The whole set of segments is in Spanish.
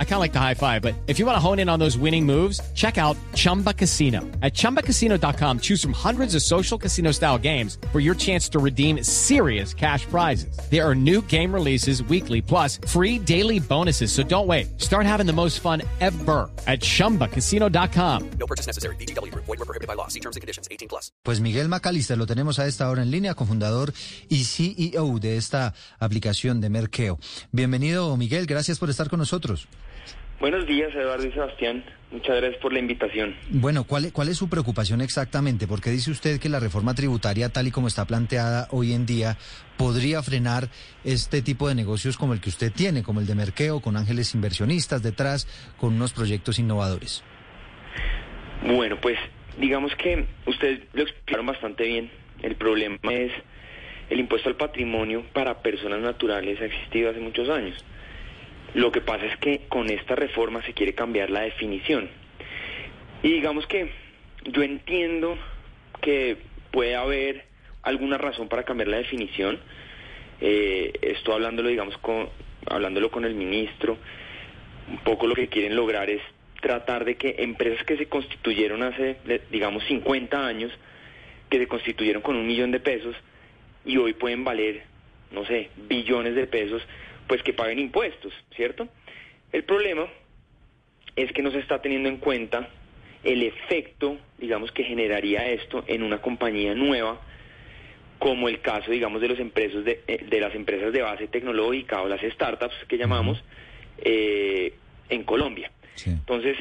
I kind of like the high five, but if you want to hone in on those winning moves, check out Chumba Casino. At ChumbaCasino.com, choose from hundreds of social casino style games for your chance to redeem serious cash prizes. There are new game releases weekly, plus free daily bonuses. So don't wait. Start having the most fun ever at ChumbaCasino.com. No purchase necessary. BGW. Void were prohibited by law. See terms and conditions. 18 plus. Pues Miguel Macalister lo tenemos a esta hora en línea, cofundador y CEO de esta aplicación de Merkeo. Bienvenido, Miguel. Gracias por estar con nosotros. Buenos días, Eduardo y Sebastián. Muchas gracias por la invitación. Bueno, ¿cuál, es- ¿cuál es su preocupación exactamente? Porque dice usted que la reforma tributaria, tal y como está planteada hoy en día, podría frenar este tipo de negocios como el que usted tiene, como el de Merkeo, con ángeles inversionistas detrás, con unos proyectos innovadores. Bueno, pues digamos que ustedes lo explicaron bastante bien. El problema es el impuesto al patrimonio para personas naturales ha existido hace muchos años. Lo que pasa es que con esta reforma se quiere cambiar la definición. Y digamos que yo entiendo que puede haber alguna razón para cambiar la definición. Eh, esto hablándolo, digamos, con, hablándolo con el ministro, un poco lo que quieren lograr es tratar de que empresas que se constituyeron hace, digamos, 50 años, que se constituyeron con un millón de pesos y hoy pueden valer, no sé, billones de pesos, pues que paguen impuestos, ¿cierto? El problema es que no se está teniendo en cuenta el efecto, digamos, que generaría esto en una compañía nueva, como el caso, digamos, de los empresas de, eh, de las empresas de base tecnológica o las startups que llamamos eh, en Colombia. Sí. Entonces,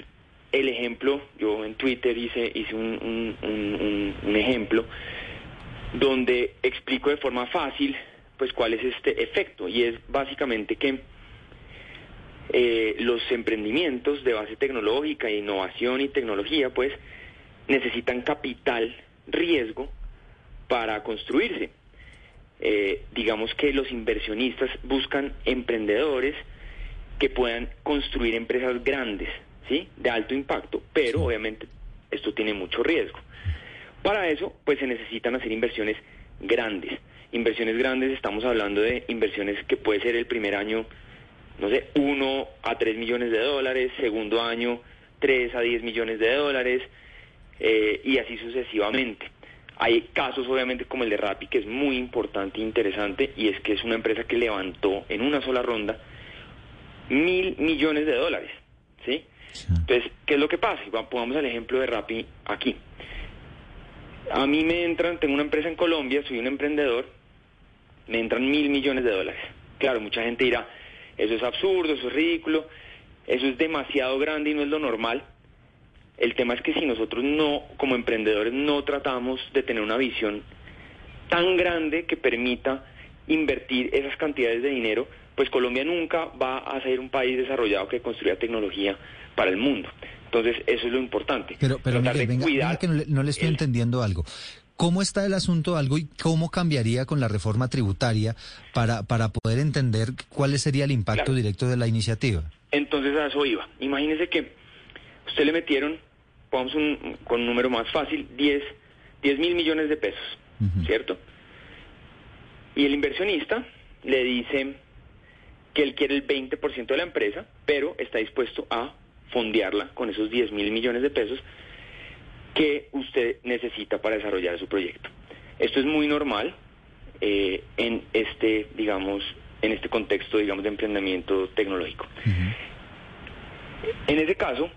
el ejemplo, yo en Twitter hice, hice un, un- un- un- un ejemplo donde explico de forma fácil pues cuál es este efecto y es básicamente que eh, los emprendimientos de base tecnológica, innovación y tecnología pues necesitan capital riesgo para construirse. Eh, digamos que los inversionistas buscan emprendedores que puedan construir empresas grandes, ¿sí? De alto impacto, pero obviamente esto tiene mucho riesgo. Para eso, pues se necesitan hacer inversiones grandes. Inversiones grandes, estamos hablando de inversiones que puede ser el primer año, no sé, 1 a 3 millones de dólares, segundo año 3 a 10 millones de dólares, eh, y así sucesivamente. Hay casos, obviamente, como el de Rappi, que es muy importante e interesante, y es que es una empresa que levantó en una sola ronda mil millones de dólares, ¿sí? Entonces, ¿qué es lo que pasa? Pongamos el ejemplo de Rappi aquí. A mí me entran, tengo una empresa en Colombia, soy un emprendedor, me entran mil millones de dólares. Claro, mucha gente dirá, eso es absurdo, eso es ridículo, eso es demasiado grande y no es lo normal. El tema es que si nosotros no, como emprendedores, no tratamos de tener una visión tan grande que permita invertir esas cantidades de dinero, pues Colombia nunca va a ser un país desarrollado que construya tecnología para el mundo. Entonces, eso es lo importante. Pero, pero Miguel, venga, que no le, no le estoy el- entendiendo algo. ¿Cómo está el asunto algo y cómo cambiaría con la reforma tributaria para, para poder entender cuál sería el impacto Claro. directo de la iniciativa? Entonces a eso iba. Imagínese que usted le metieron, pongamos un, con un número más fácil, 10, 10 mil millones de pesos. ¿cierto? Y el inversionista le dice que él quiere el 20% de la empresa, pero está dispuesto a fondearla con esos 10 mil millones de pesos que usted necesita para desarrollar su proyecto. Esto es muy normal eh, en este, digamos, en este contexto, digamos, de emprendimiento tecnológico. En ese caso,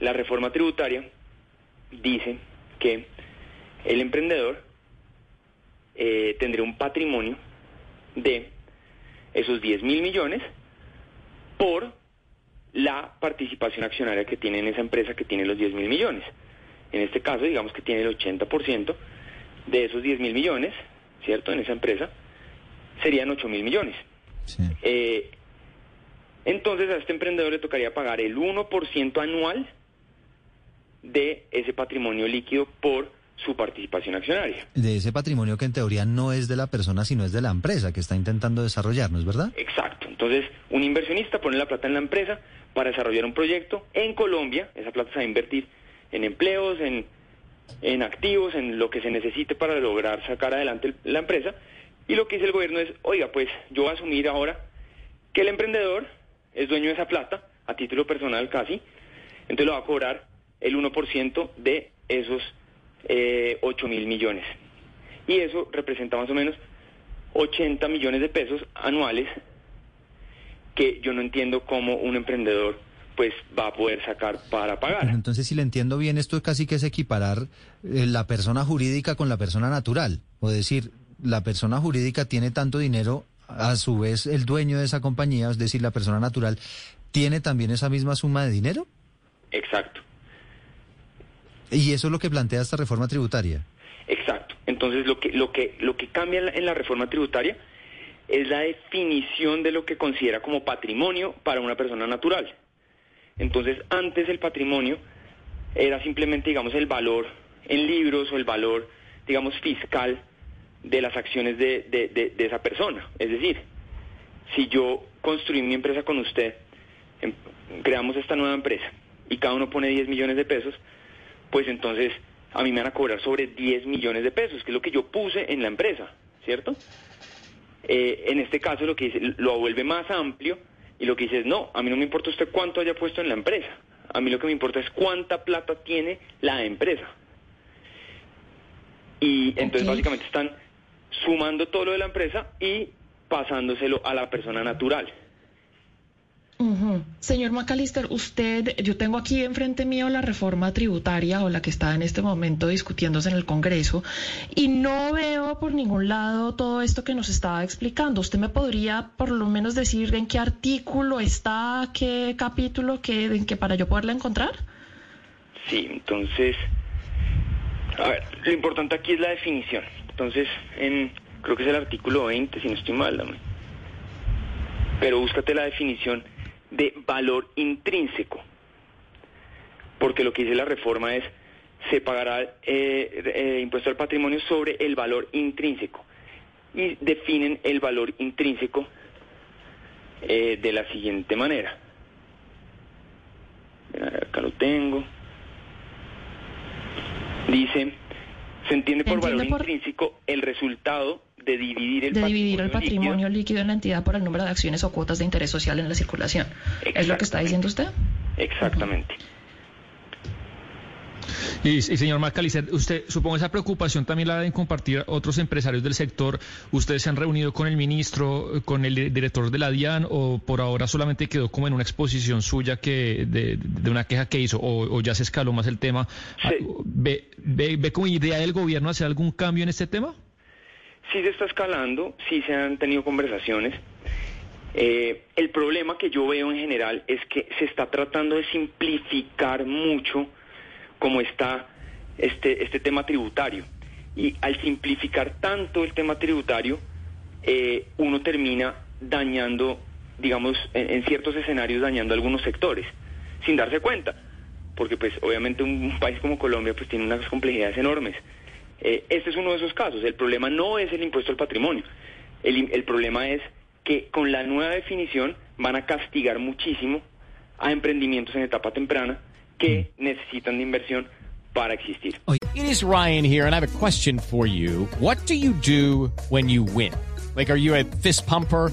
la reforma tributaria dice que el emprendedor eh, tendría un patrimonio de esos 10 mil millones por la participación accionaria que tiene en esa empresa que tiene los 10 mil millones. En este caso, digamos que tiene el 80% de esos 10 mil millones, ¿cierto? En esa empresa, serían 8 mil millones. Sí. Eh, entonces a este emprendedor le tocaría pagar el 1% anual de ese patrimonio líquido por su participación accionaria. De ese patrimonio que en teoría no es de la persona, sino es de la empresa que está intentando desarrollarnos, ¿verdad? Exacto. Entonces, un inversionista pone la plata en la empresa para desarrollar un proyecto en Colombia. Esa plata se va a invertir en empleos, en en activos, en lo que se necesite para lograr sacar adelante la empresa. Y lo que dice el gobierno es, oiga, pues yo voy a asumir ahora que el emprendedor es dueño de esa plata, a título personal casi, entonces lo va a cobrar el 1% de esos eh, 8 mil millones. Y eso representa más o menos 80 millones de pesos anuales que yo no entiendo cómo un emprendedor pues va a poder sacar para pagar. Pero entonces, si le entiendo bien, esto casi que es equiparar eh, la persona jurídica con la persona natural. O decir, la persona jurídica tiene tanto dinero, a su vez el dueño de esa compañía, es decir, la persona natural, tiene también esa misma suma de dinero. Exacto. Y eso es lo que plantea esta reforma tributaria. Exacto. Entonces, lo que, lo que, lo que cambia en la, en la reforma tributaria es la definición de lo que considera como patrimonio para una persona natural. Entonces, antes el patrimonio era simplemente, digamos, el valor en libros o el valor, digamos, fiscal de las acciones de, de, de, de esa persona. Es decir, si yo construí mi empresa con usted, em, creamos esta nueva empresa y cada uno pone 10 millones de pesos, pues entonces a mí me van a cobrar sobre 10 millones de pesos, que es lo que yo puse en la empresa, ¿cierto? Eh, en este caso lo que dice, lo vuelve más amplio y lo que dice es, no, a mí no me importa usted cuánto haya puesto en la empresa, a mí lo que me importa es cuánta plata tiene la empresa. Y entonces básicamente están sumando todo lo de la empresa y pasándoselo a la persona natural. Señor McAllister, usted, yo tengo aquí enfrente mío la reforma tributaria o la que está en este momento discutiéndose en el Congreso y no veo por ningún lado todo esto que nos estaba explicando. ¿Usted me podría por lo menos decir en qué artículo está, qué capítulo, qué, en qué para yo poderla encontrar? Sí, entonces, a ver, lo importante aquí es la definición. Entonces, en, creo que es el artículo 20, si no estoy mal, dame. Pero búscate la definición de valor intrínseco. Porque lo que dice la reforma es, se pagará eh, eh, impuesto al patrimonio sobre el valor intrínseco. Y definen el valor intrínseco eh, de la siguiente manera. Acá lo tengo. Dice, se entiende por valor por- intrínseco el resultado de dividir el de dividir el líquido patrimonio líquido en la entidad por el número de acciones o cuotas de interés social en la circulación. ¿Es lo que está diciendo usted? Exactamente. Y, y señor Macalister, usted supongo esa preocupación también la deben compartir otros empresarios del sector. ¿Ustedes se han reunido con el ministro, con el di- director de la DIAN o por ahora solamente quedó como en una exposición suya que de, de una queja que hizo o, o ya se escaló más el tema? Sí. ¿Ve, ve, ¿Ve como idea del gobierno hacer algún cambio en este tema? Sí se está escalando, sí se han tenido conversaciones. Eh, el problema que yo veo en general es que se está tratando de simplificar mucho como está este, este tema tributario. Y al simplificar tanto el tema tributario, eh, uno termina dañando, digamos, en, en ciertos escenarios dañando algunos sectores, sin darse cuenta. Porque pues obviamente un país como Colombia pues tiene unas complejidades enormes. Eh, este es uno de esos casos. El problema no es el impuesto al patrimonio. El, el problema es que con la nueva definición van a castigar muchísimo a emprendimientos en etapa temprana que necesitan de inversión para existir. It is Ryan here, and I have a question for you. What do you do when you win? Like, are you a fist pumper?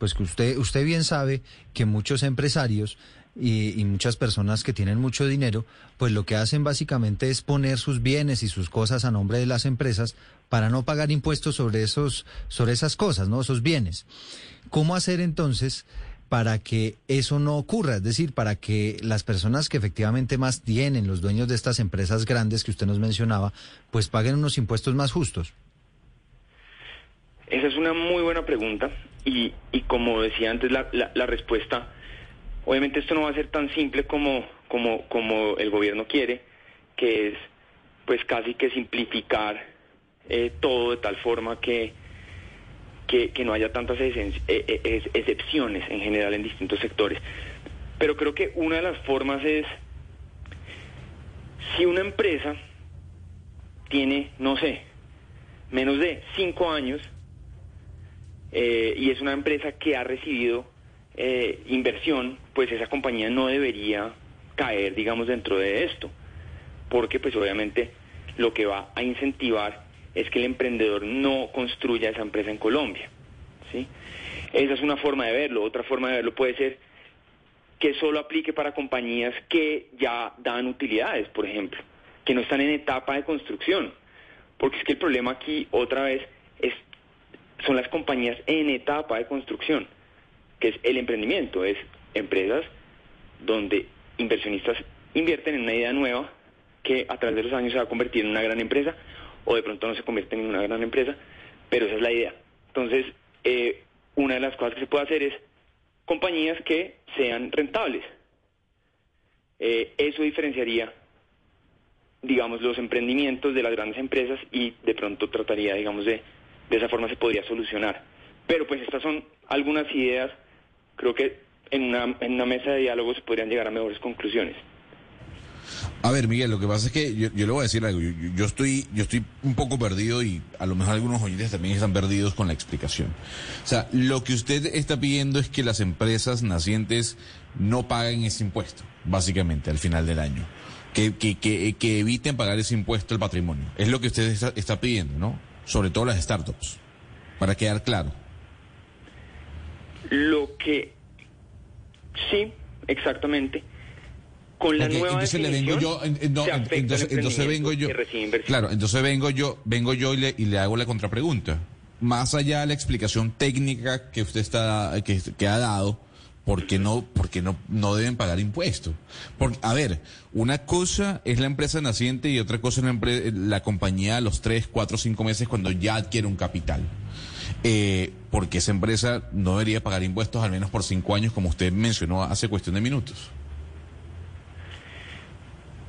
pues que usted, usted bien sabe que muchos empresarios y, y muchas personas que tienen mucho dinero, pues lo que hacen básicamente es poner sus bienes y sus cosas a nombre de las empresas para no pagar impuestos sobre esos, sobre esas cosas, ¿no? Esos bienes. ¿Cómo hacer entonces para que eso no ocurra? Es decir, para que las personas que efectivamente más tienen, los dueños de estas empresas grandes que usted nos mencionaba, pues paguen unos impuestos más justos. Esa es una muy buena pregunta y, y como decía antes, la, la, la respuesta, obviamente esto no va a ser tan simple como, como, como el gobierno quiere, que es pues casi que simplificar eh, todo de tal forma que, que, que no haya tantas eh, eh, ex- excepciones en general en distintos sectores. Pero creo que una de las formas es, si una empresa tiene, no sé, menos de cinco años eh, y es una empresa que ha recibido eh, inversión, pues esa compañía no debería caer, digamos, dentro de esto, porque pues obviamente lo que va a incentivar es que el emprendedor no construya esa empresa en Colombia, ¿sí? Esa es una forma de verlo. Otra forma de verlo puede ser que solo aplique para compañías que ya dan utilidades, por ejemplo, que no están en etapa de construcción. Porque es que el problema aquí, otra vez, es, son las compañías en etapa de construcción, que es el emprendimiento, es empresas donde inversionistas invierten en una idea nueva que a través de los años se va a convertir en una gran empresa o de pronto no se convierte en una gran empresa, pero esa es la idea. Entonces, eh, una de las cosas que se puede hacer es compañías que sean rentables. Eh, eso diferenciaría, digamos, los emprendimientos de las grandes empresas y de pronto trataría, digamos, de, de esa forma se podría solucionar. Pero pues estas son algunas ideas, creo que en una, en una mesa de diálogo se podrían llegar a mejores conclusiones. A ver, Miguel, lo que pasa es que yo, le voy a decir algo. Yo, estoy, yo estoy un poco perdido y a lo mejor algunos oyentes también están perdidos con la explicación. O sea, lo que usted está pidiendo es que las empresas nacientes no paguen ese impuesto, básicamente, al final del año. Que, que, que, que eviten pagar ese impuesto al patrimonio. Es lo que usted está pidiendo, ¿no? Sobre todo las startups. Para quedar claro. Lo que sí, exactamente, con la nueva entonces le vengo yo, en- en- no, se entonces, entonces vengo yo, claro, entonces vengo yo, vengo yo y le, y le hago la contrapregunta. Más allá de la explicación técnica que usted está, que, que ha dado, ¿por qué no, por qué no, no deben pagar impuestos? Porque, a ver, una cosa es la empresa naciente y otra cosa es la, empre- la compañía a los tres, cuatro, cinco meses cuando ya adquiere un capital. Eh, porque esa empresa no debería pagar impuestos al menos por cinco años, como usted mencionó hace cuestión de minutos.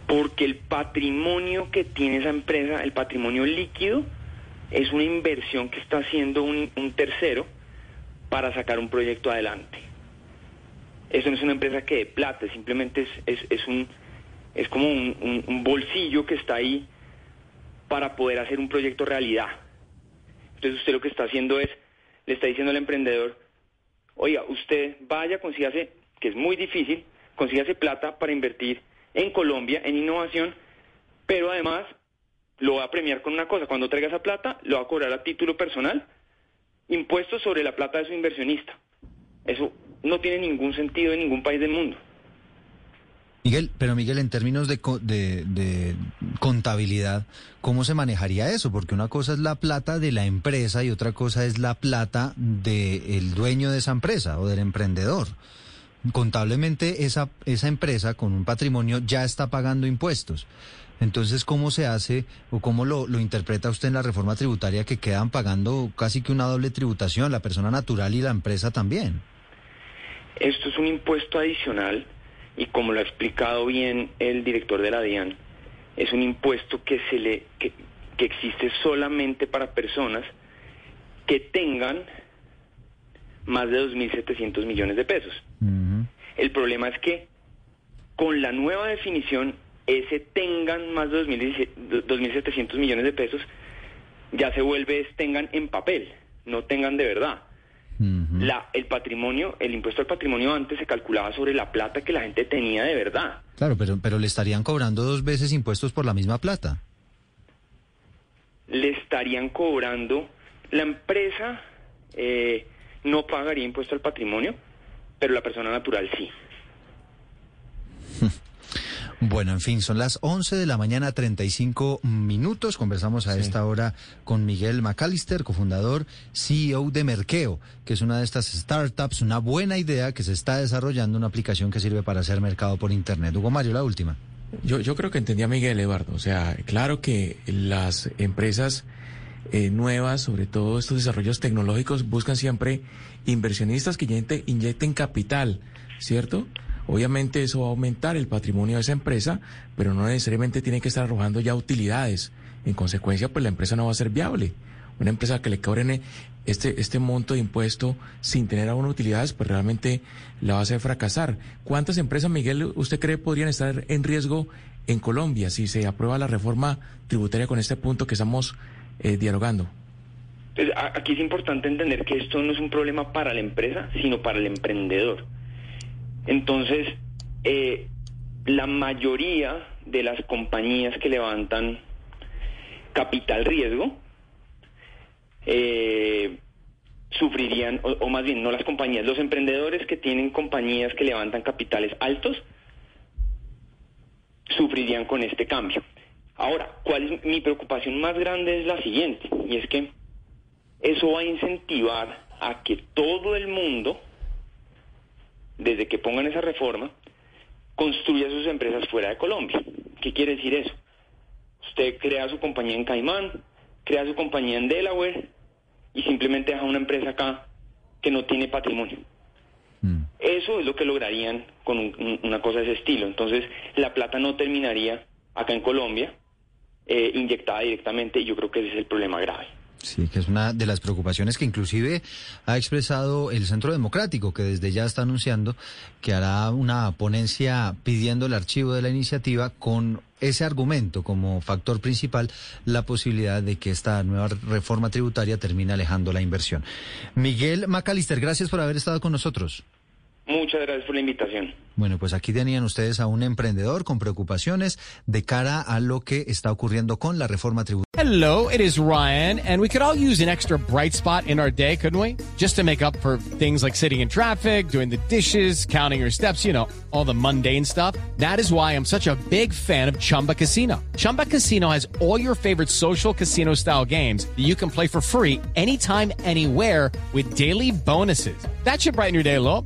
Porque el patrimonio que tiene esa empresa, el patrimonio líquido, es una inversión que está haciendo un tercero para sacar un proyecto adelante. Eso no es una empresa que de plata, simplemente es, es, es un, es como un, un- bolsillo que está ahí para poder hacer un proyecto realidad. Entonces usted lo que está haciendo es, le está diciendo al emprendedor, oiga, usted vaya, consígase, que es muy difícil, consígase plata para invertir en Colombia, en innovación, pero además lo va a premiar con una cosa, cuando traiga esa plata, lo va a cobrar a título personal, impuestos sobre la plata de su inversionista. Eso no tiene ningún sentido en ningún país del mundo. Miguel, pero Miguel, en términos de, de, de contabilidad, ¿cómo se manejaría eso? Porque una cosa es la plata de la empresa y otra cosa es la plata del dueño de esa empresa o del emprendedor. Contablemente esa, esa empresa con un patrimonio ya está pagando impuestos. Entonces, ¿cómo se hace o cómo lo interpreta usted en la reforma tributaria que quedan pagando casi que una doble tributación, la persona natural y la empresa también? Esto es un impuesto adicional y como lo ha explicado bien el director de la DIAN, es un impuesto que se le que, que existe solamente para personas que tengan más de 2.700 millones de pesos. El problema es que con la nueva definición, ese tengan más de 2.017 2.700 millones de pesos, ya se vuelve es tengan en papel, no tengan de verdad. La, el patrimonio, el impuesto al patrimonio antes se calculaba sobre la plata que la gente tenía de verdad. Claro, pero, pero le estarían cobrando dos veces impuestos por la misma plata. Le estarían cobrando, la empresa eh, no pagaría impuesto al patrimonio, pero la persona natural sí. Bueno, en fin, son las 11 de la mañana, 35 minutos. Conversamos a esta hora con Miguel McAllister, cofundador, CEO de Merkeo, que es una de estas startups, una buena idea que se está desarrollando, una aplicación que sirve para hacer mercado por Internet. Hugo Mario, la última. Yo, yo creo que entendía Miguel Eduardo. O sea, claro que las empresas eh, nuevas, sobre todo estos desarrollos tecnológicos, buscan siempre inversionistas que inyecten, inyecten capital, ¿cierto? Obviamente eso va a aumentar el patrimonio de esa empresa, pero no necesariamente tiene que estar arrojando ya utilidades En consecuencia, pues la empresa no va a ser viable. Una empresa que le cobren este, este monto de impuesto sin tener aún utilidades, pues realmente la va a hacer fracasar. ¿Cuántas empresas, Miguel, usted cree podrían estar en riesgo en Colombia si se aprueba la reforma tributaria con este punto que estamos eh, dialogando? Pues, aquí es importante entender que esto no es un problema para la empresa, sino para el emprendedor. Entonces, eh, la mayoría de las compañías que levantan capital riesgo eh, sufrirían, o, más bien, no las compañías, los emprendedores que tienen compañías que levantan capitales altos sufrirían con este cambio. Ahora, ¿cuál es mi preocupación más grande? Es la siguiente, y es que eso va a incentivar a que todo el mundo, desde que pongan esa reforma, construya sus empresas fuera de Colombia. ¿Qué quiere decir eso? Usted crea su compañía en Caimán, crea su compañía en Delaware y simplemente deja una empresa acá que no tiene patrimonio. Mm. Eso es lo que lograrían con una cosa de ese estilo. Entonces, la plata no terminaría acá en Colombia, eh, inyectada directamente, y yo creo que ese es el problema grave. Sí, que es una de las preocupaciones que inclusive ha expresado el Centro Democrático, que desde ya está anunciando que hará una ponencia pidiendo el archivo de la iniciativa con ese argumento como factor principal la posibilidad de que esta nueva reforma tributaria termine alejando la inversión. Miguel Macalister, gracias por haber estado con nosotros. Muchas gracias por la invitación. Bueno, pues aquí tenían ustedes a un emprendedor con preocupaciones de cara a lo que está ocurriendo con la reforma tributaria. Hello, it is Ryan, and we could all use an extra bright spot in our day, couldn't we? Just to make up for things like sitting in traffic, doing the dishes, counting your steps, you know, all the mundane stuff. That is why I'm such a big fan of Chumba Casino. Chumba Casino has all your favorite social casino style games that you can play for free anytime, anywhere with daily bonuses. That should brighten your day a little.